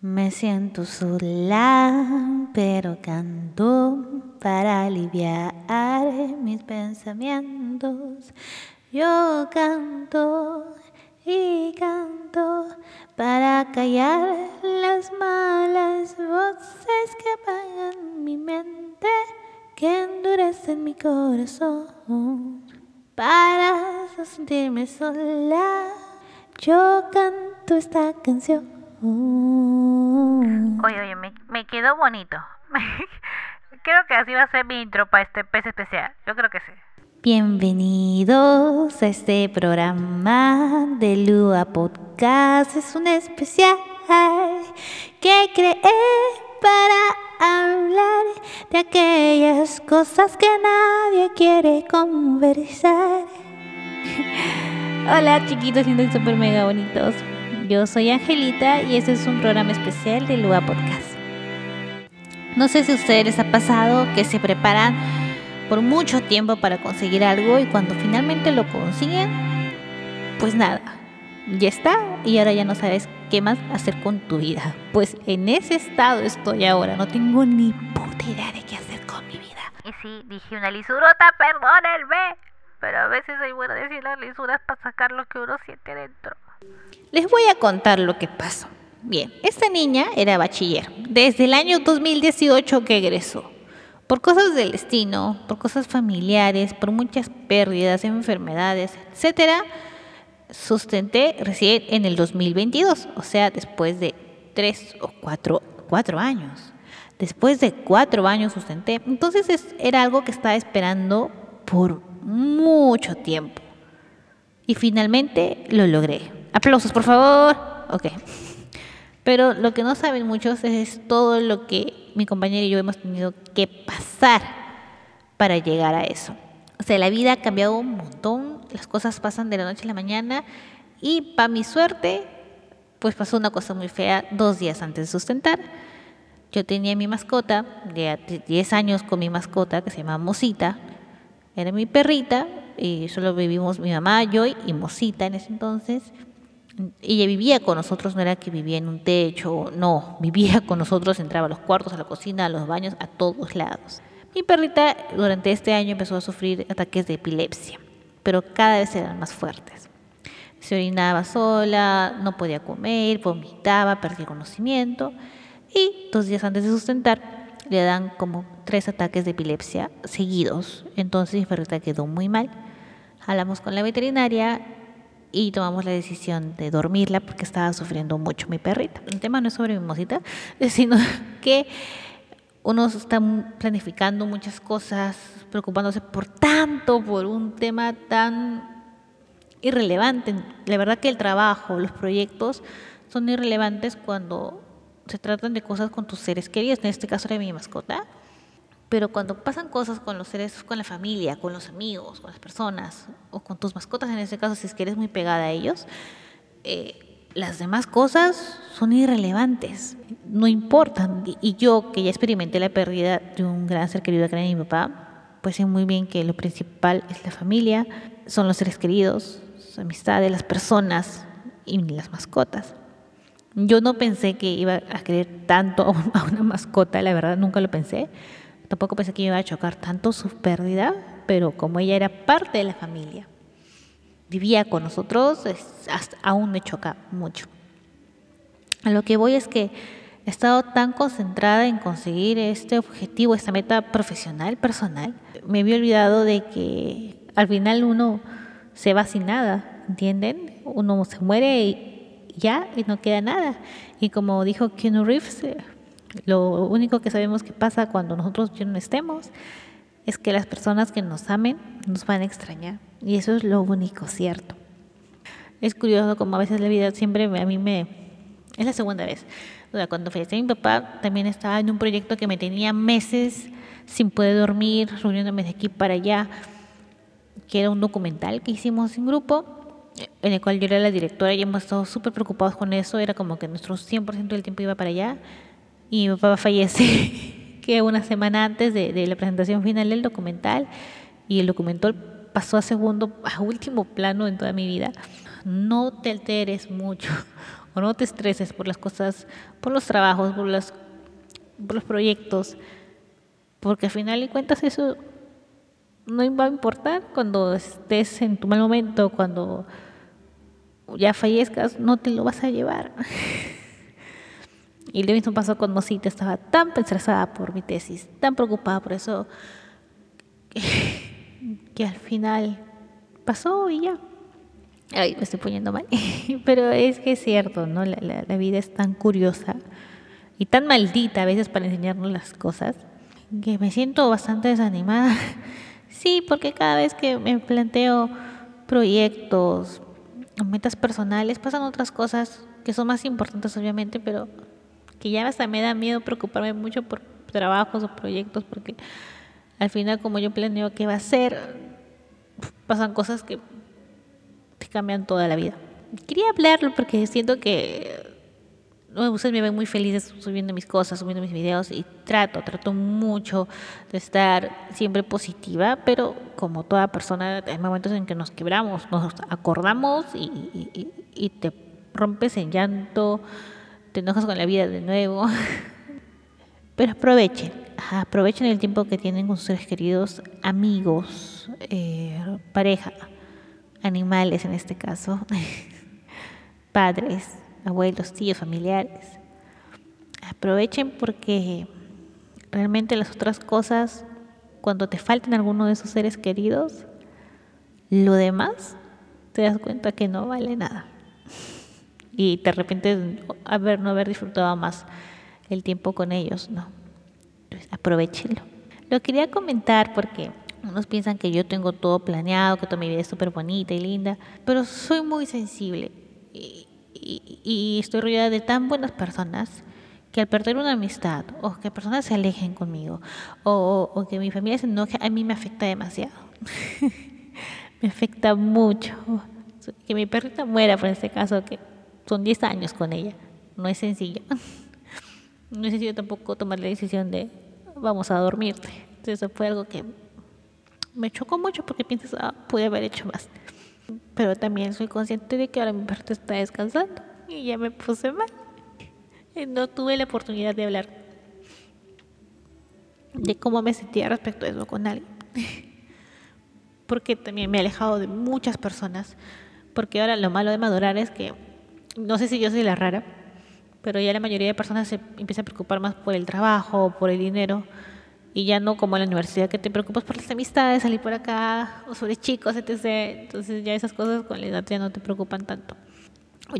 Me siento sola, pero canto para aliviar mis pensamientos. Yo canto y canto para callar las malas voces que apagan mi mente, que endurecen mi corazón. Para sentirme sola, yo canto esta canción. Oye, oye, me, me quedó bonito. creo que así va a ser mi intro para este pez especial. Yo creo que sí. Bienvenidos a este programa de Lua Podcast. Es un especial que creé para hablar de aquellas cosas que nadie quiere conversar. Hola chiquitos y super mega bonitos. Yo soy Angelita y este es un programa especial de Lua Podcast. No sé si a ustedes les ha pasado que se preparan por mucho tiempo para conseguir algo y cuando finalmente lo consiguen, pues nada, ya está y ahora ya no sabes qué más hacer con tu vida. Pues en ese estado estoy ahora, no tengo ni puta idea de qué hacer con mi vida. Y sí, dije una lisurota, perdónenme, pero a veces hay bueno decir las lisuras para sacar lo que uno siente dentro. Les voy a contar lo que pasó. Bien, esta niña era bachiller desde el año 2018 que egresó. Por cosas del destino, por cosas familiares, por muchas pérdidas, enfermedades, etcétera, sustenté recién en el 2022, o sea, después de tres o cuatro, cuatro años. Después de cuatro años sustenté. Entonces era algo que estaba esperando por mucho tiempo. Y finalmente lo logré. Aplausos, por favor. Ok. Pero lo que no saben muchos es todo lo que mi compañero y yo hemos tenido que pasar para llegar a eso. O sea, la vida ha cambiado un montón, las cosas pasan de la noche a la mañana y para mi suerte, pues pasó una cosa muy fea dos días antes de sustentar. Yo tenía mi mascota, de 10 años con mi mascota que se llama Mosita, era mi perrita y solo vivimos mi mamá, yo y Mosita en ese entonces. Ella vivía con nosotros, no era que vivía en un techo, no, vivía con nosotros, entraba a los cuartos, a la cocina, a los baños, a todos lados. Mi perrita durante este año empezó a sufrir ataques de epilepsia, pero cada vez eran más fuertes. Se orinaba sola, no podía comer, vomitaba, perdía conocimiento y dos días antes de sustentar le dan como tres ataques de epilepsia seguidos. Entonces mi perrita quedó muy mal. Hablamos con la veterinaria y tomamos la decisión de dormirla porque estaba sufriendo mucho mi perrita. El tema no es sobre mi mosita, sino que uno está planificando muchas cosas, preocupándose por tanto, por un tema tan irrelevante. La verdad que el trabajo, los proyectos son irrelevantes cuando se tratan de cosas con tus seres queridos, en este caso era mi mascota. Pero cuando pasan cosas con los seres, con la familia, con los amigos, con las personas, o con tus mascotas, en este caso, si es que eres muy pegada a ellos, eh, las demás cosas son irrelevantes, no importan. Y, yo, que ya experimenté la pérdida de un gran ser querido que era mi papá, pues sé muy bien que lo principal es la familia, son los seres queridos, sus amistades, las personas y las mascotas. Yo no pensé que iba a querer tanto a una mascota, la verdad, nunca lo pensé Tampoco pensé que iba a chocar tanto su pérdida, pero como ella era parte de la familia, vivía con nosotros, aún me choca mucho. A lo que voy es que he estado tan concentrada en conseguir este objetivo, esta meta profesional, personal, me había olvidado de que al final uno se va sin nada, ¿entienden? Uno se muere y ya, y no queda nada. Y como dijo Keanu Reeves, lo único que sabemos que pasa cuando nosotros ya no estemos es que las personas que nos amen nos van a extrañar. Y eso es lo único cierto. Es curioso como a veces la vida siempre a mí me... Es la segunda vez. O sea, cuando falleció mi papá, también estaba en un proyecto que me tenía meses sin poder dormir, reuniéndome de aquí para allá, que era un documental que hicimos en grupo, en el cual yo era la directora y hemos estado súper preocupados con eso. Era como que nuestro 100% del tiempo iba para allá y mi papá fallece que una semana antes de, la presentación final del documental y el documental pasó a segundo, a último plano en toda mi vida. No te alteres mucho o no te estreses por las cosas, por los trabajos, por por los proyectos, porque al final de cuentas eso no va a importar cuando estés en tu mal momento, cuando ya fallezcas, no te lo vas a llevar. y lo mismo pasó con Mosita, estaba tan estresada por mi tesis, tan preocupada por eso, que, al final pasó y ya. Ay, me estoy poniendo mal. Pero es que es cierto, ¿no? La, la, vida es tan curiosa y tan maldita a veces para enseñarnos las cosas que me siento bastante desanimada. Sí, porque cada vez que me planteo proyectos, metas personales, pasan otras cosas que son más importantes obviamente, pero que ya hasta me da miedo preocuparme mucho por trabajos o proyectos, porque al final como yo planeo qué va a ser, pasan cosas que te cambian toda la vida. Quería hablarlo porque siento que ustedes me ven muy felices subiendo mis cosas, subiendo mis videos y trato, trato mucho de estar siempre positiva, pero como toda persona hay momentos en que nos quebramos, nos acordamos y, y te rompes en llanto, te enojas con la vida de nuevo. Pero aprovechen, aprovechen el tiempo que tienen con sus seres queridos, amigos, eh, pareja, animales en este caso, padres, abuelos, tíos, familiares. Aprovechen porque realmente las otras cosas, cuando te falten alguno de esos seres queridos, lo demás te das cuenta que no vale nada. Y te arrepientes de haber, no haber disfrutado más el tiempo con ellos, ¿no? Entonces, aprovechenlo. Lo quería comentar porque unos piensan que yo tengo todo planeado, que toda mi vida es súper bonita y linda, pero soy muy sensible y, estoy rodeada de tan buenas personas que al perder una amistad o que personas se alejen conmigo o, o que mi familia se enoje, a mí me afecta demasiado. me afecta mucho. Que mi perrita muera, por este caso, que son 10 años con ella. No es sencillo. No es sencillo tampoco tomar la decisión de vamos a dormirte. Eso fue algo que me chocó mucho porque piensas, ah, pude haber hecho más. Pero también soy consciente de que ahora mi parte está descansando y ya me puse mal. No tuve la oportunidad de hablar de cómo me sentía respecto a eso con alguien. Porque también me he alejado de muchas personas. Porque ahora lo malo de madurar es que, no sé si yo soy la rara, pero ya la mayoría de personas se empieza a preocupar más por el trabajo, por el dinero, y ya no como en la universidad que te preocupas por las amistades, salir por acá, o sobre chicos, etc. Entonces ya esas cosas con la edad ya no te preocupan tanto.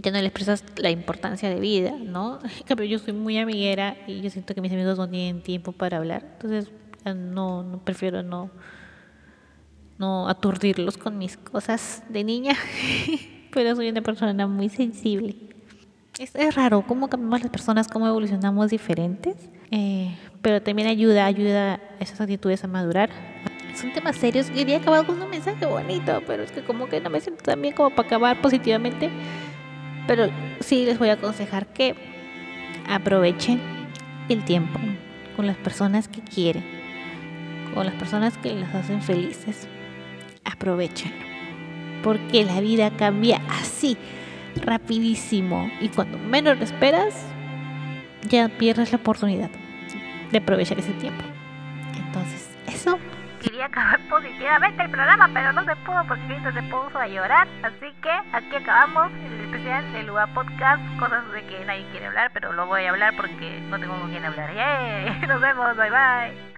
Ya no le expresas la importancia de vida, ¿no? Pero yo soy muy amiguera y yo siento que mis amigos no tienen tiempo para hablar. Entonces no prefiero no, no aturdirlos con mis cosas de niña. Pero soy una persona muy sensible. Es, es raro cómo cambiamos las personas, cómo evolucionamos diferentes. Eh, pero también ayuda, ayuda esas actitudes a madurar. Son temas serios. Quería acabar con un mensaje bonito, pero es que como que no me siento tan bien como para acabar positivamente. Pero sí les voy a aconsejar que aprovechen el tiempo con las personas que quieren, con las personas que las hacen felices. Aprovechenlo. Porque la vida cambia así, rapidísimo. Y cuando menos lo esperas, ya pierdes la oportunidad de aprovechar ese tiempo. Entonces, eso. Quería acabar positivamente el programa, pero no se pudo porque Cristo se puso a llorar. Así que aquí acabamos el especial de Lugar Podcast. Cosas de que nadie quiere hablar, pero lo voy a hablar porque no tengo con quién hablar. ¡Yay! Nos vemos, bye bye.